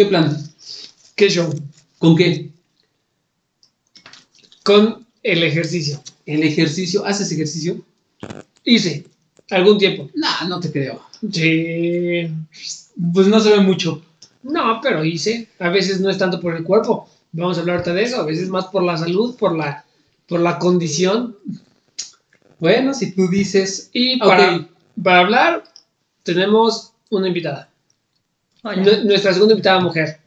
¿Qué plan? ¿Qué show? ¿Con qué? Con el ejercicio. ¿El ejercicio? ¿Haces ejercicio? Hice algún tiempo. No, no te creo. Sí. Pues no se ve mucho. No, pero hice. A veces no es tanto por el cuerpo. Vamos a hablar ahorita de eso. A veces más por la salud, por la, por la condición. Bueno, si tú dices. Y para, para hablar, tenemos una invitada. Hola, Nu- Nuestra segunda invitada mujer.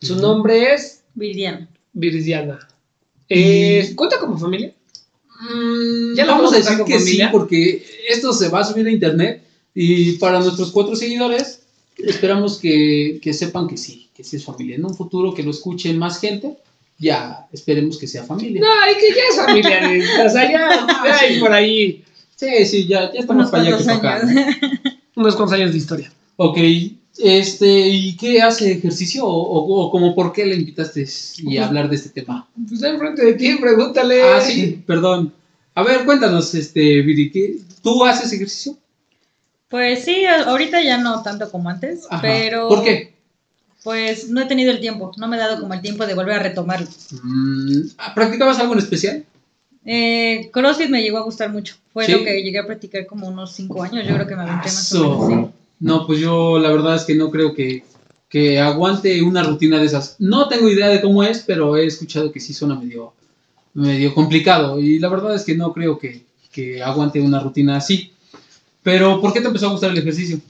Su nombre es Viridiana. Viridiana. Eh, ¿Cuenta como familia? Mm, Ya lo vamos vamos a decir que con sí, familia. porque esto se va a subir a internet y para nuestros cuatro seguidores esperamos que, que sepan que sí, que sí es familia. En un futuro que lo escuche más gente, ya esperemos que sea familia. No, y que ya es familia. o sea, ya, ya hay por ahí Sí, sí, ya, ya estamos Unos para allá que tocar. años. unos cuantos años de historia. Ok, este, ¿y qué hace ejercicio o, o- o como por qué le invitaste y a hablar de este tema? Pues está enfrente de ti, pregúntale. Ah, sí, perdón. A ver, cuéntanos, este, Viri, ¿qué- ¿tú haces ejercicio? Pues sí, ahorita ya no tanto como antes, Ajá. pero... ¿Por qué? Pues no he tenido el tiempo, no me he dado como el tiempo de volver a retomarlo. Mm, ¿Practicabas algo en especial? Eh, CrossFit me llegó a gustar mucho, fue ¿Sí? lo que llegué a practicar como unos 5 años, yo creo que me aventé más o menos, sí. No, pues yo la verdad es que no creo que, que aguante una rutina de esas. No tengo idea de cómo es, pero he escuchado que sí suena medio, medio complicado. Y la verdad es que no creo que, que aguante una rutina así. Pero, ¿por qué te empezó a gustar el ejercicio?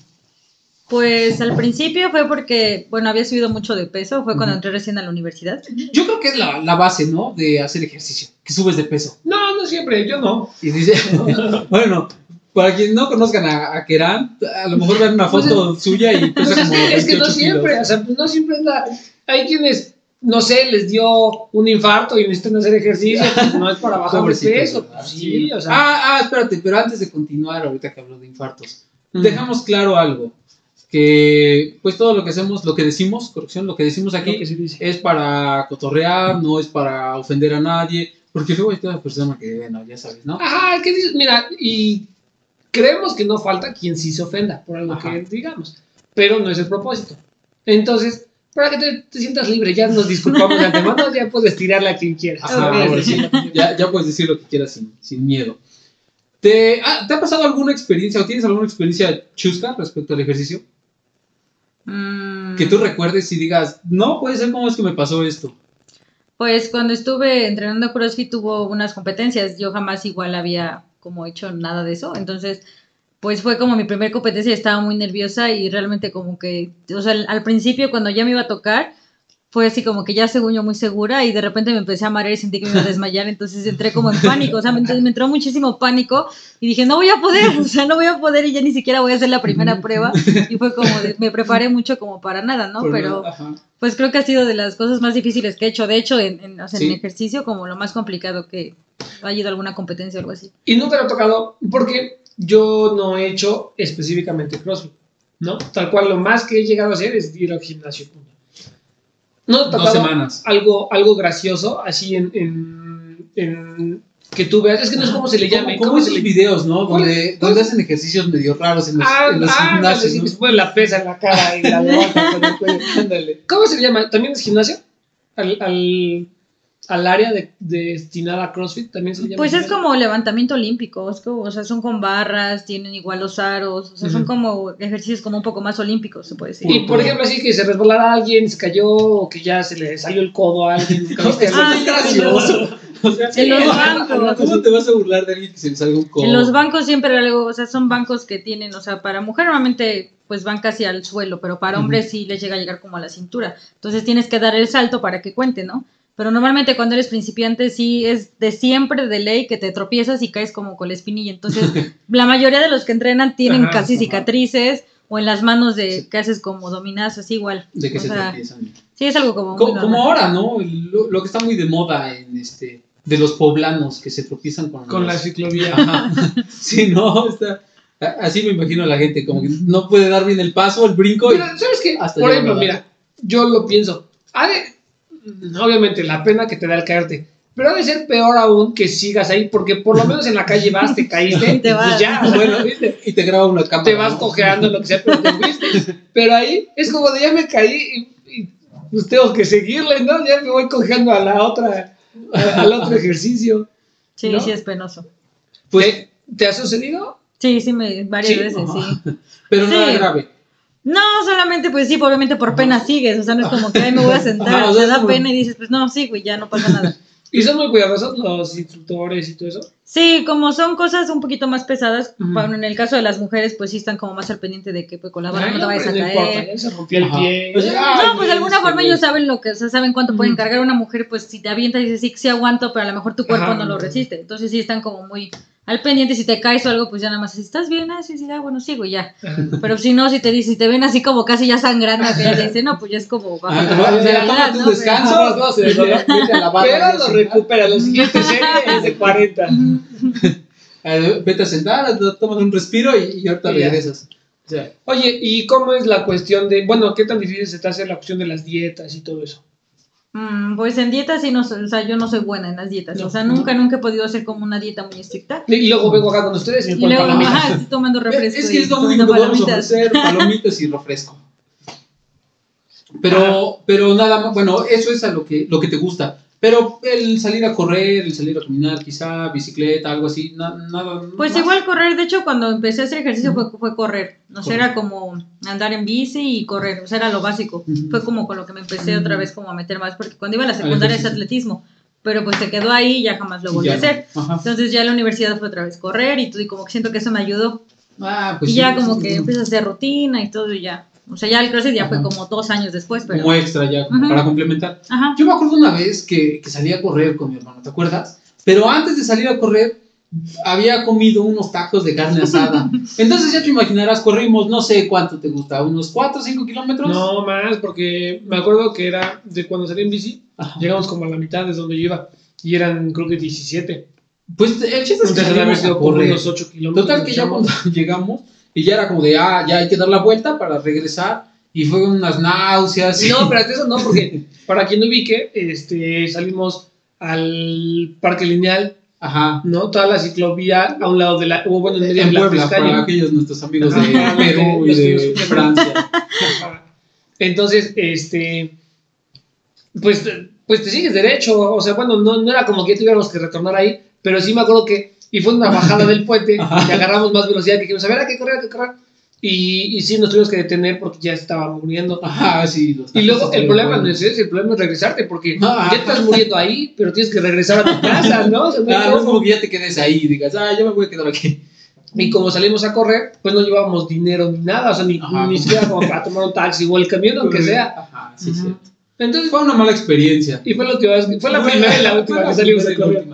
Pues al principio fue porque, bueno, había subido mucho de peso, fue cuando entré recién a la universidad. Yo creo que es la, la base, ¿no? De hacer ejercicio, que subes de peso. No, no siempre, yo no. Y dice, bueno, para quienes no conozcan a, a Keran, a lo mejor vean una foto suya y pesa Pues es, como que, es que no 28 siempre, kilos. o sea, pues no siempre es la. Hay quienes, no sé, les dio un infarto y necesitan hacer ejercicio, pues no es para bajar de peso. pues sí, o sea. Ah, ah, espérate, pero antes de continuar, ahorita que hablo de infartos, Mm. dejamos claro algo, que pues todo lo que hacemos, lo que decimos, corrección, lo que decimos aquí que dice. es para cotorrear, no es para ofender a nadie, porque luego hay toda persona que, bueno, ya sabes, ¿no? Ajá, ¿qué dices? Mira, y creemos que no falta quien sí se ofenda por algo Ajá. que digamos, pero no es el propósito. Entonces, para que te, te sientas libre, ya nos disculpamos de antemano, ya puedes tirarle a quien quieras. Ajá, Ok, ahora sí. sí, ya, ya puedes decir lo que quieras sin, sin miedo. ¿Te, ah, ¿Te ha pasado alguna experiencia o tienes alguna experiencia chusca respecto al ejercicio? Mm, Que tú recuerdes y digas, no puede ser cómo es que me pasó esto. Pues cuando estuve entrenando CrossFit tuvo unas competencias, yo jamás igual había como hecho nada de eso, entonces pues fue como mi primer competencia, estaba muy nerviosa y realmente como que, o sea, al, principio cuando ya me iba a tocar, fue así como que ya según yo muy segura y de repente me empecé a marear y sentí que me iba a desmayar, entonces entré como en pánico, o sea, me, me entró muchísimo pánico y dije, no voy a poder, o sea, no voy a poder y ya ni siquiera voy a hacer la primera prueba y fue como, de- me preparé mucho como para nada, ¿no? Por- Pero... Pues creo que ha sido de las cosas más difíciles que he hecho. De hecho, en, en, o sea, en Sí. ejercicio, como lo más complicado que ha ido a alguna competencia o algo así. Y nunca lo he tocado porque yo no he hecho específicamente CrossFit, ¿no? Tal cual, lo más que he llegado a hacer es ir al gimnasio. No he Dos tocado semanas. algo, algo gracioso así en, en, en- que tú veas. Es que no es como se le llame. Como, ¿Cómo se esos le videos, ¿no? ¿Cuál Donde, hacen ejercicios medio raros en los, Ah, en los ah, gimnasios, ¿no? pone la pesa en la cara y la levanta con el cuello. Ándale. ¿Cómo se le llama? ¿También es gimnasio? Al, al, al área de, destinada a CrossFit también se llama. Pues es como levantamiento olímpico. Es como, o sea, son con barras, tienen igual los aros. O sea, son como ejercicios como un poco más olímpicos, se puede decir. Y por ejemplo, así que se resbalara alguien, se cayó, o que ya se le salió el codo a alguien. Ah, es sí, gracioso. O sea, En los ¿cómo- bancos. ¿Cómo te vas a burlar de alguien que se le salga un codo? En los bancos siempre algo, o sea, son bancos que tienen, o sea, para mujer normalmente pues van casi al suelo, pero para hombres sí les llega a llegar como a la cintura. Entonces tienes que dar el salto para que cuente, ¿no? Pero normalmente cuando eres principiante sí es de siempre de ley que te tropiezas y caes como con la espinilla. Entonces la mayoría de los que entrenan tienen Ajá, casi ajá. cicatrices o en las manos de Sí. que haces como dominazos igual. De que O se sea, tropiezan. Sí, es algo como... muy Co- normal. Como ahora, ¿no? Lo, lo que está muy de moda en este de los poblanos que se tropiezan con, Con la los- ciclovía. Ajá. Sí, no, está a- así me imagino a la gente, como que no puede dar bien el paso, el brinco. y- Mira, ¿sabes qué? Hasta Por ejemplo, mira, yo lo pienso. Ha de- obviamente, la pena que te da el caerte. Pero ha de ser peor aún que sigas ahí, porque por lo menos en la calle vas, te caíste, y Te vas. pues ya, bueno, ¿viste? y te graba una cámara. te vas ¿no? cojeando, lo que sea, pero te fuiste. Pero ahí es como de ya me caí y, y pues tengo que seguirle, ¿no? Ya me voy cogiendo a la otra, a- al otro ejercicio. Sí, ¿No? sí es penoso. Pues, ¿te ha sucedido? Sí, sí, me, varias Sí, veces, sí. Pero Sí. nada grave. No, solamente, pues sí, obviamente por pena sigues, o sea, no es como que, ay, me voy a sentar, Ajá, o sea, da como- pena y dices, pues no, sí, güey, ya no pasa nada. ¿Y son muy cuidadosos los instructores y todo eso? Sí, como son cosas un poquito más pesadas, bueno, en el caso de las mujeres, pues sí están como más al pendiente de que pues, con la barra no te vayas a caer. importa, ya se rompió el Ajá. pie. Pues. Ay, No, pues de alguna este, forma ellos saben lo que, o sea, saben cuánto pueden Ujú. cargar una mujer, pues si te avienta y dices, sí, sí aguanto, pero a lo mejor tu cuerpo Ajá. no lo resiste. Entonces sí están como muy al pendiente, si te caes o algo, pues ya nada más, si estás bien, ah, sí, sí, ah, bueno, sigo y ya. Pero si no, si te dice, si te ven así como casi ya sangrando, que ya te dicen, no, pues ya es como bajo Ah, ¿no? descanso, Pero- no, se la barra, Pero ya lo recupera. La siguiente serie es de 40. Eh, Vete a sentar, tomas un respiro y, y ahorita regresas. O sea, Oye, ¿y cómo es la cuestión de, bueno, qué tan difícil se te hace la cuestión de las dietas y todo eso? Mm, pues en dietas sí no o sea, yo no soy buena en las dietas. No. O sea, nunca, nunca he podido hacer como una dieta muy estricta. Y luego vengo acá con ustedes y luego, palomitas. ajá, estoy tomando refresco. es que es lo único que ofrecer, palomitas y refresco. Pero, pero nada más, bueno, eso es a lo que, lo que te gusta. Pero el salir a correr, el salir a caminar, quizá, bicicleta, algo así, na- nada. Pues más. igual correr, de hecho cuando empecé a hacer ejercicio fue, fue correr, o sea, Correr. era como andar en bici y correr, o sea, era lo básico. Fue como con lo que me empecé otra vez como a meter más, porque cuando iba a la secundaria es atletismo, pero pues se quedó ahí y ya jamás lo volví ya a no. hacer. Entonces ya en la universidad fue otra vez correr y y como que siento que eso me ayudó. Ah, pues y sí, ya como sí, que sí. empiezas a hacer rutina y todo y ya. O sea, ya el CrossFit ya fue Ajá. como dos años después, pero... Como extra ya, como para complementar. Ajá. Yo me acuerdo una vez que, que salí a correr con mi hermano, ¿te acuerdas? Pero antes de salir a correr, había comido unos tacos de carne asada. Entonces ya te imaginarás, corrimos, no sé cuánto te gusta, unos 4 o 5 kilómetros. No más, porque me acuerdo que era de cuando salí en bici, Ajá. llegamos como a la mitad de donde yo iba. Y eran, creo que 17. Pues el chiste es que haber salimos a sido correr. unos 8 kilómetros. Total que ya cuando llegamos y ya era como de, ah, ya hay que dar la vuelta para regresar. Y fue unas náuseas. y- No, pero eso no, porque para quien no ubique, este, salimos al parque lineal, Ajá. ¿no? Toda la ciclovía a un lado de la, o bueno, en medio En de la Puebla, para aquellos nuestros amigos de Perú y de Francia. Entonces, este, pues, pues te sigues derecho, o sea, bueno, no, no era como que tuviéramos que retornar ahí, pero sí me acuerdo que, y fue una bajada del puente, que agarramos más velocidad, que dijimos, a ver, hay que correr, hay que correr, y, y sí nos tuvimos que detener porque ya estaba muriendo. Ajá, sí. Y luego el problema no es ese, el problema es regresarte, porque Ah. ya estás muriendo ahí, pero tienes que regresar a tu casa, ¿no? O sea, no Ah, no es como que ya te quedes ahí y digas, ah, yo me voy a quedar aquí. Y como salimos a correr, pues no llevábamos dinero ni nada, o sea, ni, Ajá. ni siquiera como para tomar un taxi o el camión, aunque sea. Ajá, sí, Ujú. cierto. Entonces, Fue una mala experiencia. y fue la última vez, fue la primera y la última que salimos a y correr.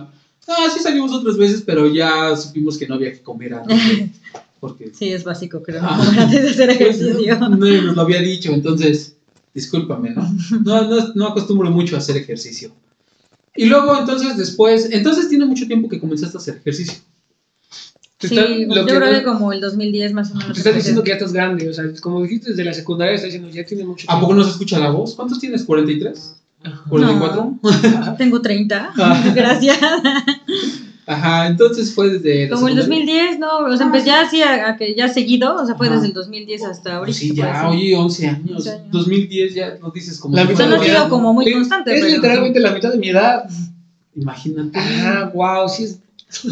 Ah, sí salimos otras veces, pero ya supimos que no había que comer antes. Porque Sí, es básico, creo, ¿no? Ah. Comer antes de hacer pues, ejercicio. no, nadie nos lo había dicho, entonces, discúlpame, ¿no? No, no, no acostumbro mucho a hacer ejercicio. Y luego, entonces, después, entonces tiene mucho tiempo que comenzaste a hacer ejercicio. Te Sí, lo yo que creo no- que como el 2010 más o menos. Te estás diciendo que ya estás grande, o sea, como dijiste desde la secundaria, estás diciendo ya tiene mucho ¿A poco no se escucha la voz? ¿Cuántos tienes? ¿43? Ajá. ¿44? Tengo 30. Ah. Gracias. Ajá, entonces fue desde... Como el secundaria. 2010, no, o sea, empecé ya así a, a que ya seguido, o sea, fue Ajá. desde el 2010 hasta ahorita. Sí, ya, oye, 11 años. 11 años. 2010 ya lo dices como... La mitad no ha sido como muy Es- constante, Es pero- literalmente la mitad de mi edad. Imagínate. Ah, wow, sí es.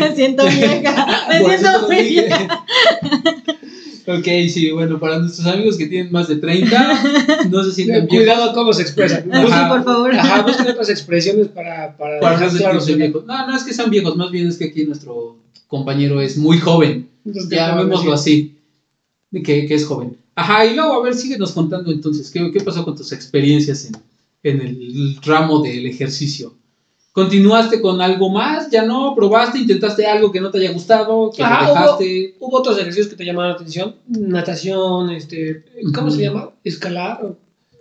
me siento vieja. Me siento vieja. Ok, sí, bueno, para nuestros amigos que tienen más de 30, no se sienten viejos. Cuidado cómo se expresan. Sí, Ajá. por favor. Ajá, busquen otras expresiones para, para, Para no dejar claro su- viejos. No, no es que sean viejos, más bien es que aquí nuestro compañero es muy joven. Entonces, ¿qué Ya vémoslo así, que, que es joven. Ajá, y luego, a ver, síguenos contando entonces, ¿qué, qué pasó con tus experiencias en, en el ramo del ejercicio? ¿Continuaste con algo más? ¿Ya no? ¿Probaste? ¿Intentaste algo que no te haya gustado? ¿Que Ajá, dejaste? ¿Hubo otros ejercicios que te llamaron la atención? Natación, este, ¿cómo se llama? Escalar,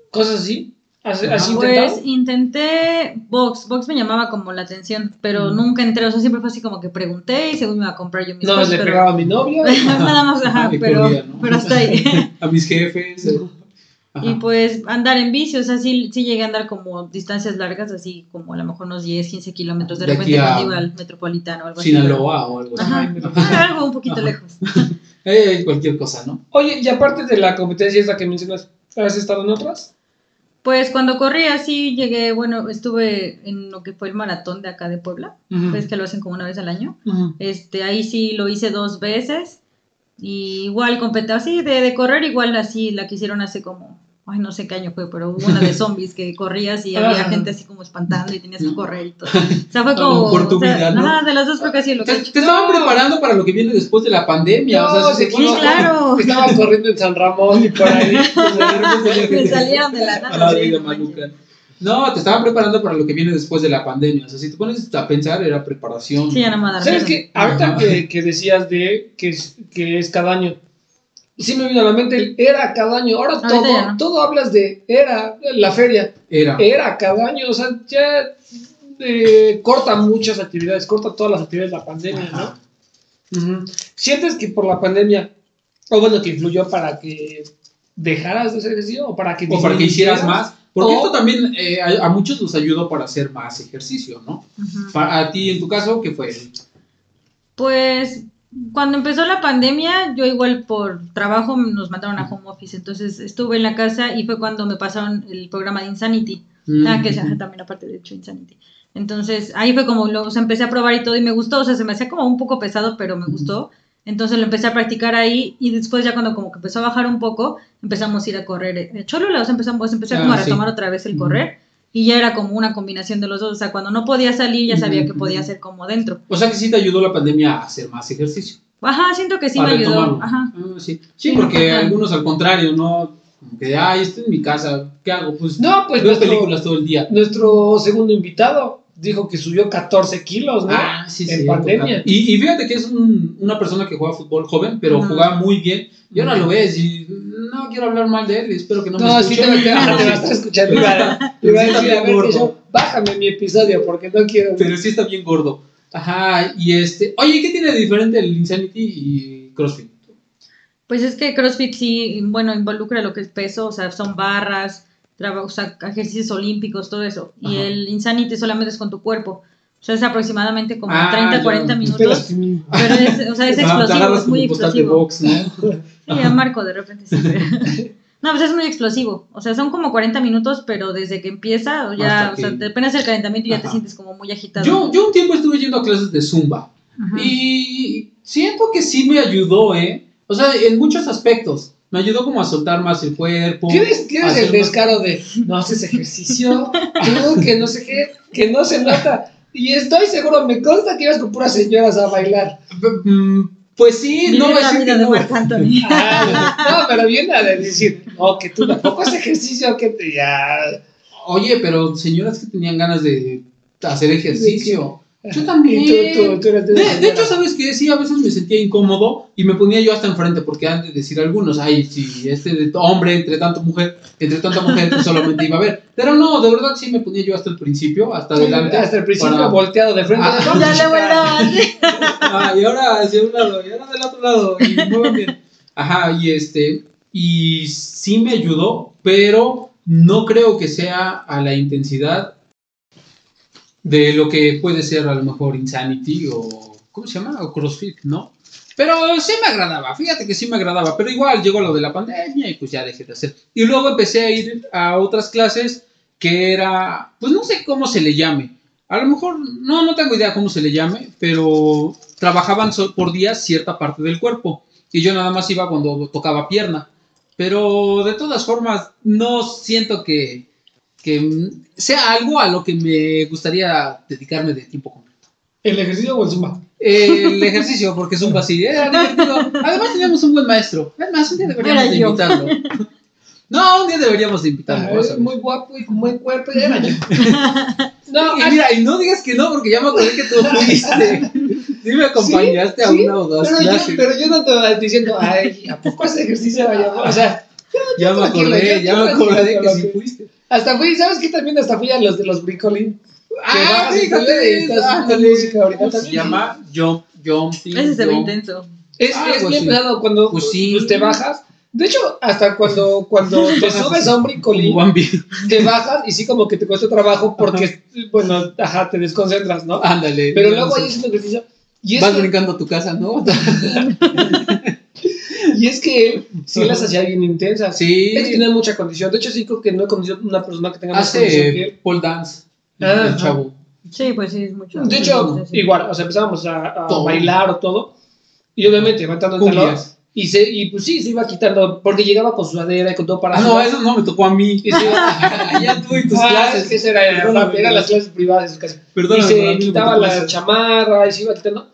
cosas así. ¿Has, Ajá. has Pues intenté box, box me llamaba como la atención, pero Mm. nunca entré, o sea, siempre fue así como que pregunté y según me iba a comprar yo mis No, cosas, le pero pegaba a mi novio. nada más, ajá, pero, corría, ¿no? pero hasta ahí. A mis jefes. Ajá. Y pues andar en bici, o sea, sí, sí llegué a andar como distancias largas, así como a lo mejor unos 10, 15 kilómetros de De repente a cuando iba al metropolitano o algo así. Sinaloa o algo así. Ajá, Ay, Ah, algo un poquito Ajá. lejos. Eh, cualquier cosa, ¿no? Oye, y aparte de la competencia esta que mencionas, ¿has estado en otras? Pues cuando corrí así llegué, bueno, estuve en lo que fue el maratón de acá de Puebla, pues que lo hacen como una vez al año. Este, ahí sí lo hice dos veces. Y igual competí así, de, de correr igual así, la que hicieron hace como, ay no sé qué año fue, pero hubo una de zombies que corrías y había Ajá. gente así como espantando y tenías que ¿No? correr y todo. O sea, fue como... mejor tu o sea, vida, ¿no? Ajá, de las dos que así lo que Te, te estaban No. preparando para lo que viene después de la pandemia. o sea, No, si se sí, claro. Estaba corriendo en San Ramón y por ahí. Me salieron de la nada. Ah, no. No, te estaban preparando para lo que viene después de la pandemia. O sea, si te pones a pensar, era preparación. Sí, ya no me ¿Sabes qué? Ahorita que, que decías de que es, que es cada año, sí me vino a la mente el era cada año. Ahora Ahorita todo, ya no. todo hablas de era, la feria, Era. era cada año. O sea, ya eh, corta muchas actividades, corta todas las actividades de la pandemia, Ajá. ¿no? ¿Sientes que por la pandemia, o bueno, que influyó para que dejaras de hacer ejercicio o para que O para que hicieras más. Porque O- esto también eh, a, a muchos los ayudó para hacer más ejercicio, ¿no? A ti, en tu caso, ¿qué fue? Pues cuando empezó la pandemia, yo igual por trabajo nos mandaron a home office, entonces estuve en la casa y fue cuando me pasaron el programa de Insanity, ah, que es ajá, también aparte de hecho Insanity. Entonces ahí fue como, lo, o sea, empecé a probar y todo y me gustó, o sea, se me hacía como un poco pesado, pero me gustó. Entonces lo empecé a practicar ahí y después ya cuando como que empezó a bajar un poco, empezamos a ir a correr. eh, Cholula, o sea, empezamos, empecé como Ah, a sí. retomar otra vez el correr y ya era como una combinación de los dos, o sea, cuando no podía salir ya sabía que podía hacer como dentro. O sea, que sí te ayudó la pandemia a hacer más ejercicio. Ajá, siento que sí me ayudó. Ajá. Ah, sí. sí, Sí, porque ajá. algunos al contrario, ¿no? Como que, ay, estoy en mi casa, ¿qué hago? Pues No, pues veo nuestro- películas todo el día. Nuestro segundo invitado dijo que subió 14 kilos, ¿no? Ah, sí, en sí. pandemia. Y, y fíjate que es un- una persona que juega fútbol joven, pero jugaba muy bien. Y ahora lo ves y no quiero hablar mal de él, espero que no, No, me sí escuche. te, te, ah, te va a estar escuchando. Iba a, iba a Sí, está decir, a ver, yo, bájame mi episodio porque no quiero. Pero sí está bien gordo. Ajá, y este... Oye, ¿qué tiene de diferente el Insanity y CrossFit? Pues es que CrossFit sí, bueno, involucra lo que es peso, o sea, son barras, o sea, ejercicios olímpicos, todo eso. Y el Insanity solamente es con tu cuerpo. O sea, es aproximadamente como Ah, 30, ya. 40 Espera, minutos. Pero es, o sea, es explosivo, es muy explosivo. box, ¿no? Sí, a Marco de repente sí. pero- No, pues es muy explosivo. O sea, son como 40 minutos, pero desde que empieza, ya, o sea, apenas el calentamiento y ya te sientes como muy agitado. Yo, yo un tiempo estuve yendo a clases de Zumba. Ajá. Y siento que sí me ayudó, ¿eh? O sea, en muchos aspectos. Me ayudó como a soltar más el cuerpo. ¿Quieres, quieres hacer el más- descaro de no haces ejercicio? Tú, que no sé qué, que no se nota. Y estoy seguro, me consta que ibas con puras señoras a bailar. Mm, Pues sí, Vive no que de no. Ah, no, pero viene a decir, no, que tú tampoco haces ejercicio, que te ya. Oye, pero señoras que tenían ganas de hacer ejercicio. Yo también. tú, tú, tú eres de De, hecho, ¿sabes qué? Sí, a veces me sentía incómodo y me ponía yo hasta enfrente porque han de decir algunos, ay, si este hombre entre tanto mujer, entre tanta mujer, pues solamente iba a ver. Pero no, de verdad sí me ponía yo hasta el principio, hasta adelante. Hasta el principio para- volteado de frente. Ah, Ya le así. Ah, y ahora hacia un lado, y ahora del otro lado, y muy bien. Ajá, y este, y sí me ayudó, pero no creo que sea a la intensidad de lo que puede ser a lo mejor Insanity o, ¿cómo se llama? O CrossFit, ¿no? Pero sí me agradaba, fíjate que sí me agradaba, pero igual llegó lo de la pandemia y pues ya dejé de hacer. Y luego empecé a ir a otras clases que era, pues no sé cómo se le llame. A lo mejor, no, no tengo idea cómo se le llame, pero trabajaban por día cierta parte del cuerpo. Y yo nada más iba cuando tocaba pierna. Pero de todas formas, no siento que, que mm, sea algo a lo que me gustaría dedicarme de tiempo completo. ¿El ejercicio o el zumba? El ejercicio, porque es un vacío, era divertido. Además teníamos un buen maestro. Además, un día deberíamos de yo. invitarlo. No, un día deberíamos de invitarlo. Ah, a es ver. muy guapo y con buen cuerpo, ya era yo. No, y mira, y no digas que no, porque ya me acordé que tú fuiste. Sí me acompañaste a sí, una o dos pero yo, clases. pero yo no te voy diciendo, ay, ¿a poco hace ejercicio? Vaya? O sea, ya me acordé, yo- ya yo me acordé tranquilo, que lo sí fuiste. Hasta fui, ¿sabes qué? También hasta fui a los de los brincolín. Ah, fíjate, te- estás con ándale. música ahorita ¿Cómo se también. llama? Jump, jumping. Ese se ve intenso. Es, Ah, es pues bien sí. pesado cuando Pues sí. pues, te bajas. De hecho, hasta cuando, cuando te subes a un brincolín, te bajas y sí como que te cuesta trabajo porque, bueno, ajá, te desconcentras, ¿no? Ándale. Pero luego ahí haciendo ejercicio. Y Vas esto, brincando a tu casa, ¿no? y es que él sí las hacía bien intensas. Sí. Es que tenía mucha condición. De hecho, sí creo que no he conocido una persona que tenga más condición que Hace él. pole dance. Ah, el chavo. Sí, pues sí, es mucho. De hecho, Sí, sí. igual, o sea, empezábamos a, a bailar o todo. Y obviamente, levantando el talón. Y, se, y pues sí, se iba quitando, porque llegaba con sudadera y con todo para Ah, no, eso no me tocó a mí. Y se iba- ya tú y tus Ah, clases. es que esa era, Perdóname, eran las clases privadas de su casa. Y Perdóname, a se quitaba la chamarra y se iba quitando.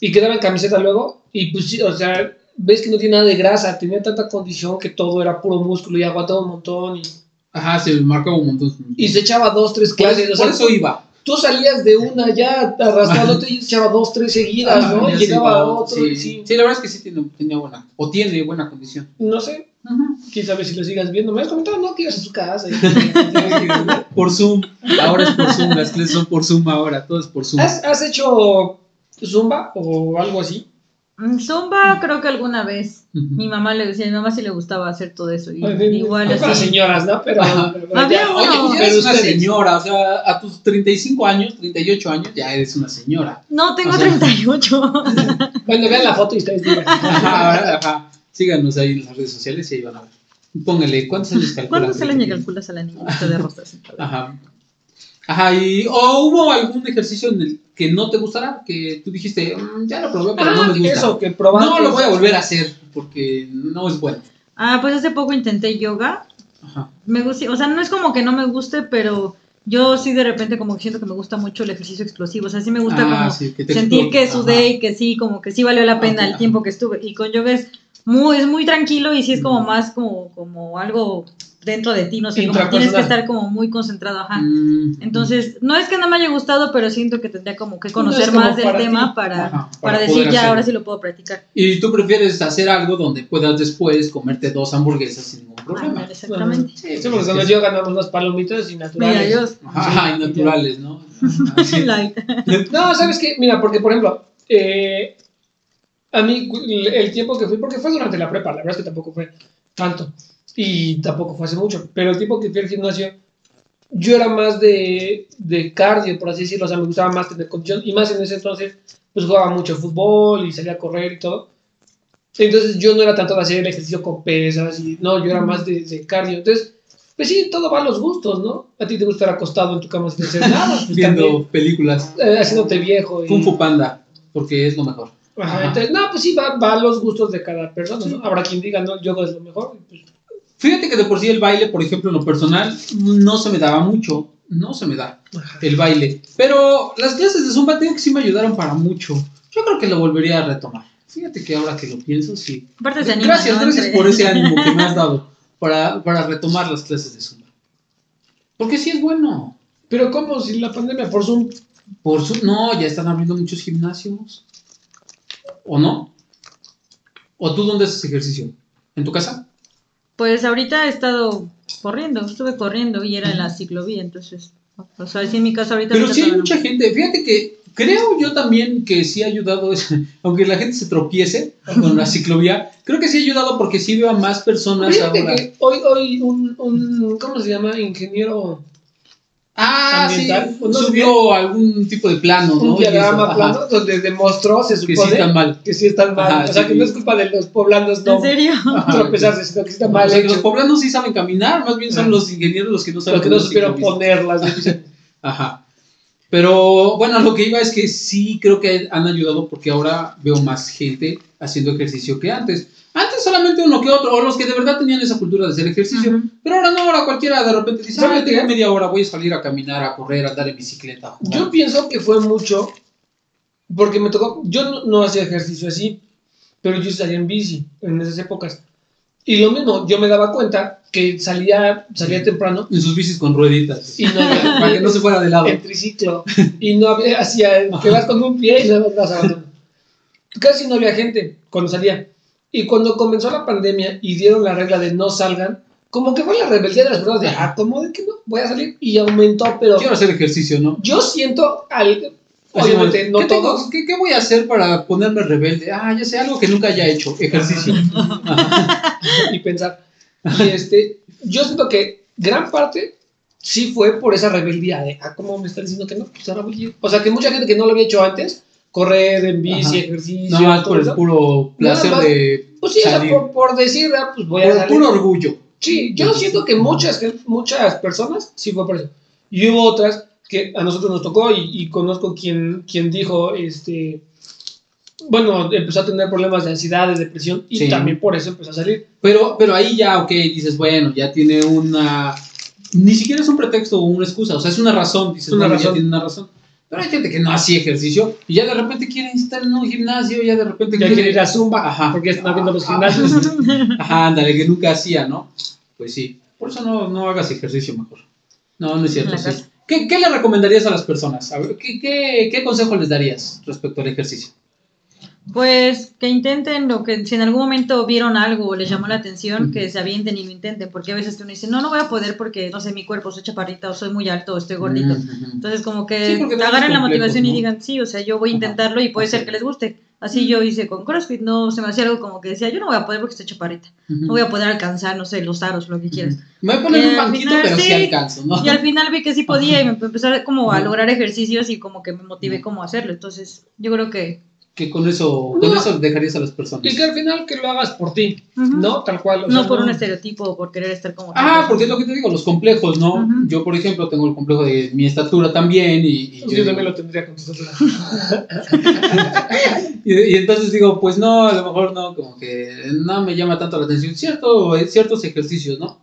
Y quedaba en camiseta luego. Y pues sí, o sea, ves que no tiene nada de grasa. Tenía tanta condición que todo era puro músculo y aguantaba un montón. Y, Ajá, se marcaba un montón. y se echaba dos, tres por, clases. por eso iba. tú salías de una ya arrastrándote y echaba dos, tres seguidas, ¿no? Y llegaba otro. Sí. y sí. Sí, la verdad es que sí tiene, tenía buena, o tiene buena condición. No sé, quién sabe si lo sigas viendo. Me has comentado, no, que ibas a su casa. y- por Zoom, ahora es por Zoom, las clases son por Zoom ahora, todo es por Zoom. ¿Has, has hecho zumba o algo así? Mm, Zumba, creo que alguna vez. Mi mamá le decía, a mi mamá sí le gustaba hacer todo eso. Y, Ay, igual es para así. señoras, ¿no? Pero, pero- pero Había ya- uno. Oye, ya pero eres una señora, o sea, a tus 35 años, 38 años, ya eres una señora. No, tengo O sea- 38. Bueno, vean la foto y ustedes digan. Ajá, ahora, ajá. Síganos ahí en las redes sociales y ahí van a ver. Póngale, ¿cuántos años calculan? ¿Cuántos años le calculas a la niñita de rosas? Ajá. Ajá, y ¿o hubo algún ejercicio en el que no te gustará? Que tú dijiste, "Mm, ya lo probé, pero no Ah, me gusta. eso, que probaste. no lo voy a volver a hacer porque no es bueno. Ah, pues hace poco intenté yoga. Ajá. Me gusta, o sea, no es como que no me guste, pero yo sí de repente como que siento que me gusta mucho el ejercicio explosivo. O sea, sí me gusta Ah, como sí, que te sentir que sudé Ajá. y que sí, como que sí valió la pena Ajá. el tiempo que estuve. Y con yoga es muy, es muy tranquilo y sí es como más como, como algo dentro de ti, no sé, como tienes que estar como muy concentrado, ajá. Mm, Entonces, no es que no me haya gustado, pero siento que tendría como que No conocer como más del para tema ti. para, Ajá, para, para decir ya, ahora sí lo puedo practicar. Y tú prefieres hacer algo donde puedas después comerte dos hamburguesas sin ningún problema. Exactamente. Sí, Sí, porque cuando yo ganamos unas palomitas y Mira, naturales. yo... Ajá, y naturales, ¿no? Sí. No, ¿sabes qué? Mira, porque por ejemplo, eh, a mí el tiempo que fui, porque fue durante la prepa, la verdad es que tampoco fue tanto y tampoco fue hace mucho, pero el tiempo que fui al gimnasio, yo era más de, de cardio, por así decirlo, o sea, me gustaba más tener condición y más en ese entonces, pues jugaba mucho fútbol y salía a correr y todo. Entonces yo no era tanto de hacer el ejercicio con pesas y no, yo era más de, de cardio. Entonces, pues sí, todo va a los gustos, ¿no? A ti te gusta estar acostado en tu cama sin hacer nada, pues Viendo también, películas. eh, haciéndote viejo. Y, Kung Fu Panda, porque es lo mejor. Ajá, Ajá. entonces, no, pues sí, va, va a los gustos de cada persona, ¿no? Habrá quien diga, no, yoga es lo mejor. Pues, Fíjate que de por sí el baile, por ejemplo, en lo personal, no se me daba mucho. No se me da ajá. el baile. Pero las clases de Zumba, tengo que sí me ayudaron para mucho. Yo creo que lo volvería a retomar. Fíjate que ahora que lo pienso, sí. Aparte se anima, Gracias, ¿no? gracias por ese ánimo que me has dado para, para retomar las clases de Zumba. Porque sí es bueno. Pero ¿cómo? Si la pandemia por Zoom... Por su, no, ya están abriendo muchos gimnasios. ¿O no? ¿O tú dónde haces ejercicio? ¿En tu casa? Pues ahorita he estado corriendo, estuve corriendo y era en la ciclovía, entonces, o sea, sí en mi casa ahorita... Pero sí hay no. mucha gente. Fíjate que creo yo también que sí ha ayudado, eso, aunque la gente se tropiece con la ciclovía, creo que sí ha ayudado porque sí veo a más personas Fíjate ahora. que hoy, hoy un, un, ¿cómo se llama? Ingeniero, Ah, sí, ambiental, pues no subió algún tipo de plano, ¿no? un diagrama ajá, plano donde demostró, se Que sí supone, está mal. que sí están mal. Ajá, o sea, sí. que no es culpa de los poblanos no ¿En serio? Ajá, tropezarse, sino que está O mal sea, los poblanos sí saben caminar, más bien son Ah. los ingenieros los que no saben. Los que no supieron ponerlas. Ajá. Pero bueno, lo que iba es que sí creo que han ayudado porque ahora veo más gente haciendo ejercicio que antes. Solamente uno que otro, o los que de verdad tenían esa cultura de hacer ejercicio. Ujú. Pero ahora no, ahora cualquiera de repente dice, ¿Sabe ah, tengo media hora, voy a salir a caminar, a correr, a andar en bicicleta. a jugar". Yo pienso que fue mucho porque me tocó. Yo no, no hacía ejercicio así, pero yo salía en bici en esas épocas. Y lo mismo, yo me daba cuenta que salía, salía temprano En sus bicis con rueditas. y no para que no se fuera de lado. En triciclo. Y no había. Hacía. Que vas con un pie y luego vas avanzando. Casi no había gente cuando salía. Y cuando comenzó la pandemia y dieron la regla de no salgan, como que fue la rebeldía de las personas de, ah, ¿cómo de que no? Voy a salir. Y aumentó, pero Quiero hacer ejercicio, ¿no? yo siento al. Obviamente, no ¿qué, tengo- todos. qué- qué voy a hacer para ponerme rebelde? Ah, ya sé, algo que nunca haya hecho, ejercicio. y pensar. Y este, yo siento que gran parte sí fue por esa rebeldía de, ah, ¿cómo me están diciendo que no? Pues ahora voy a ir. O sea, que mucha gente que no lo había hecho antes, correr en bici, Ajá. ejercicio, Nada más por el eso, puro placer más. de Pues sí, o sea, Salir. por, por decir, ah, pues voy a Por salir. puro orgullo. Sí, yo siento que muchas, muchas personas sí fue por eso. Y hubo otras que a nosotros nos tocó y, y conozco quien, quien dijo, este, bueno, empezó a tener problemas de ansiedad, de depresión y Sí. también por eso empezó a salir. Pero, pero ahí ya, ok, dices, bueno, ya tiene una. Ni siquiera es un pretexto o una excusa, o sea, es una razón. Dices, Una bueno, razón. ya tiene una razón. Pero hay gente que no hacía ejercicio y ya de repente quiere estar en un gimnasio, ya de repente Ya quiere ir a Zumba, Ajá. porque están abriendo los Ah. gimnasios. Ajá, ándale, que nunca hacía, ¿no? Pues sí. Por eso no, no hagas ejercicio mejor. No, no es cierto. Sí. ¿Qué, qué le recomendarías a las personas? A ver, ¿qué, qué, qué consejo les darías respecto al ejercicio? Pues que intenten lo que si en algún momento vieron algo o les llamó la atención, que se avienten y lo intenten, porque a veces uno dice, no, no voy a poder porque, no sé, mi cuerpo soy chaparrita o soy muy alto o estoy gordito. Entonces como Sí, que tenemos agarren la motivación ¿no? y digan, sí, o sea, yo voy a intentarlo y puede ser que les guste. Así yo hice con CrossFit, no se me hacía algo como que decía, yo no voy a poder porque estoy chaparrita, no voy a poder alcanzar, no sé, los aros, lo que quieras. Me voy a poner Y un al banquito, final, pero sí, sí. alcanzo, ¿no? Y al final vi que sí podía y me empecé a- como a lograr ejercicios y como que me motivé como a hacerlo. Entonces, yo creo que... Que con eso, con eso dejarías a las personas. Y que al final que lo hagas por ti. ¿no? Tal cual. o No sea, por un estereotipo o por querer estar como... Ah, porque es lo que te digo, los complejos, ¿no? Yo, por ejemplo, tengo el complejo de mi estatura también y, y Yo, yo también digo- lo tendría con tus otras. y, y entonces digo, pues no, a lo mejor no, como que no me llama tanto la atención, cierto, ciertos ejercicios, ¿no?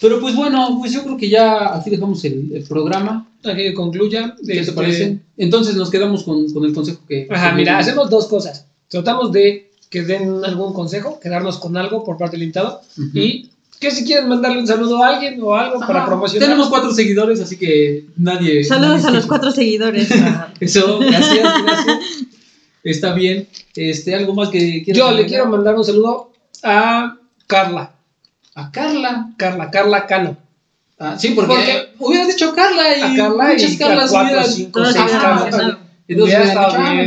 Pero pues bueno, pues yo creo que ya aquí dejamos el, el programa. Aquí que concluya. ¿Qué te este, parece? Entonces nos quedamos con, con el consejo que... Ajá, que- mira, hacemos dos cosas. Tratamos de que den algún consejo, quedarnos con algo por parte del invitado. Y que si quieren mandarle un saludo a alguien o algo para promocionar. Tenemos cuatro seguidores, así que nadie... Saludos nadie a los cuatro seguidores. Ajá. Eso, gracias, gracias. Está bien. Este, algo más que quieras Yo le agregar? quiero mandar un saludo a Carla. A Carla. Carla, Carla Cano. Ah, sí, porque, Porque- hubieras dicho Carla y A Carla muchas y Carlas hubieran- cinco, seis mencionado. Entonces dicho, ah,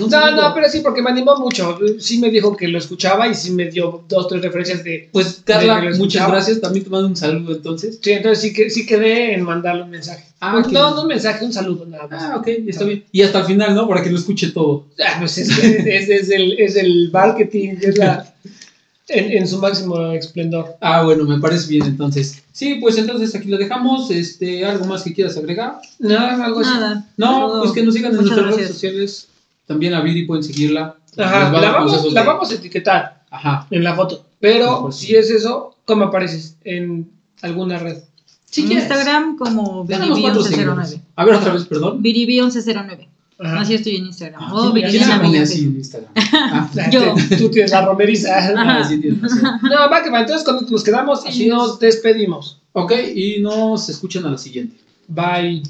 No, saludo. no, pero sí, porque me animó mucho. Sí me dijo que lo escuchaba y sí me dio dos, tres referencias de... Pues Carla, de muchas gracias. También te mando un saludo entonces. Sí, entonces sí, que, sí quedé en mandarle un mensaje. Ah, Pues no, no un mensaje, un saludo nada más. Ah, ok, está bien. Y hasta el final, ¿no? Para que lo escuche todo. Ah, pues es, que es, es el, es el marketing, es la, en, en su máximo esplendor. Ah, bueno, me parece bien entonces. Sí, pues entonces aquí lo dejamos. Este, ¿algo más que quieras agregar? Nada, algo así. Nada. No, Saludo. pues que nos sigan en nuestras redes sociales. También a Viri pueden seguirla. Va Ajá, la vamos, la de- vamos a etiquetar Ajá. en la foto. Pero Mejor sí. si es eso, ¿cómo apareces? En alguna red. Si en quieres. Instagram como Tenemos cuatro seguidores. Viribi1109. A ver otra vez, perdón. Viribi1109. Ajá. Así estoy en Instagram. Ah, O ¿quién- Viribi quién se Nami pone en. Instagram? Ah, Yo. Tú tienes la romeriza. ah, sí, tienes razón. No, va que va. Entonces con esto nos quedamos Así y nos es. despedimos. Ok, y nos escuchan a la siguiente. Bye.